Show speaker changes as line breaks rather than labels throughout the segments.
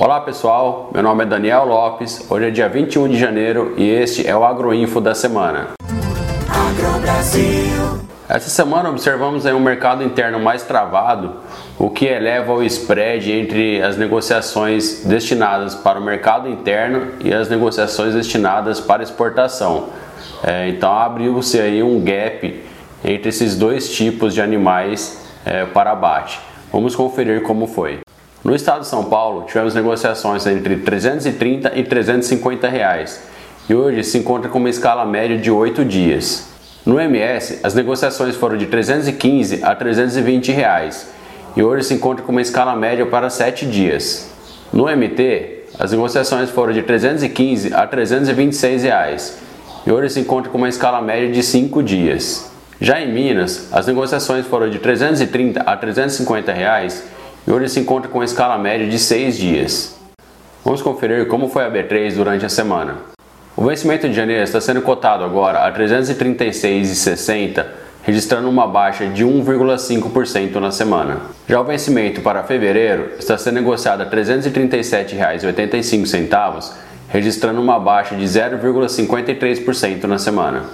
Olá pessoal, meu nome é Daniel Lopes, hoje é dia 21 de janeiro e este é o Agroinfo da semana. Essa semana observamos um mercado interno mais travado, o que eleva o spread entre as negociações destinadas para o mercado interno e as negociações destinadas para exportação. É, então abriu-se aí um gap entre esses dois tipos de animais é, para abate. Vamos conferir como foi. No estado de São Paulo, tivemos negociações entre 330 e 350 reais e hoje se encontra com uma escala média de 8 dias. No MS, as negociações foram de 315 a 320 reais e hoje se encontra com uma escala média para 7 dias. No MT, as negociações foram de 315 a 326 reais e hoje se encontra com uma escala média de 5 dias. Já em Minas, as negociações foram de 330 a 350 reais e hoje se encontra com uma escala média de 6 dias. Vamos conferir como foi a B3 durante a semana. O vencimento de janeiro está sendo cotado agora a 336,60, registrando uma baixa de 1,5% na semana. Já o vencimento para fevereiro está sendo negociado a R$ 337,85, registrando uma baixa de 0,53% na semana.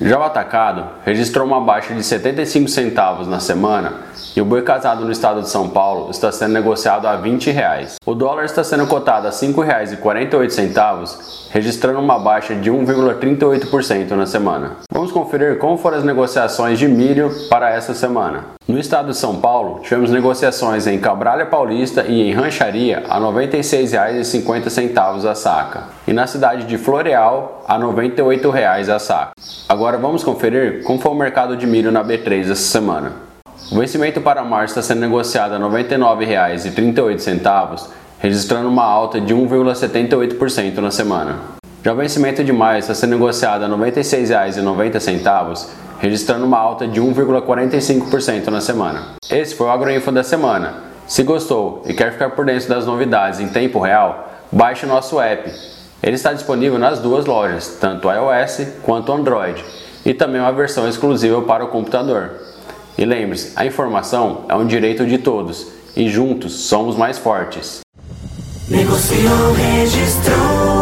Já o atacado registrou uma baixa de 75 centavos na semana e o boi casado no estado de São Paulo está sendo negociado a 20 reais. O dólar está sendo cotado a R$ 5,48, registrando uma baixa de 1,38% na semana. Vamos conferir como foram as negociações de milho para essa semana. No estado de São Paulo, tivemos negociações em Cabralha Paulista e em Rancharia a R$ 96,50 a saca, e na cidade de Floreal a R$ 98 a saca. Agora vamos conferir como foi o mercado de milho na B3 essa semana. O vencimento para março está sendo negociado a R$ 99,38, registrando uma alta de 1,78% na semana. Já o vencimento de maio está sendo negociado a R$ 96,90, registrando uma alta de 1,45% na semana. Esse foi o Agroinfo da semana. Se gostou e quer ficar por dentro das novidades em tempo real, baixe nosso app. Ele está disponível nas duas lojas, tanto iOS quanto Android, e também uma versão exclusiva para o computador. E lembre-se, a informação é um direito de todos e juntos somos mais fortes. Negociou, registrou.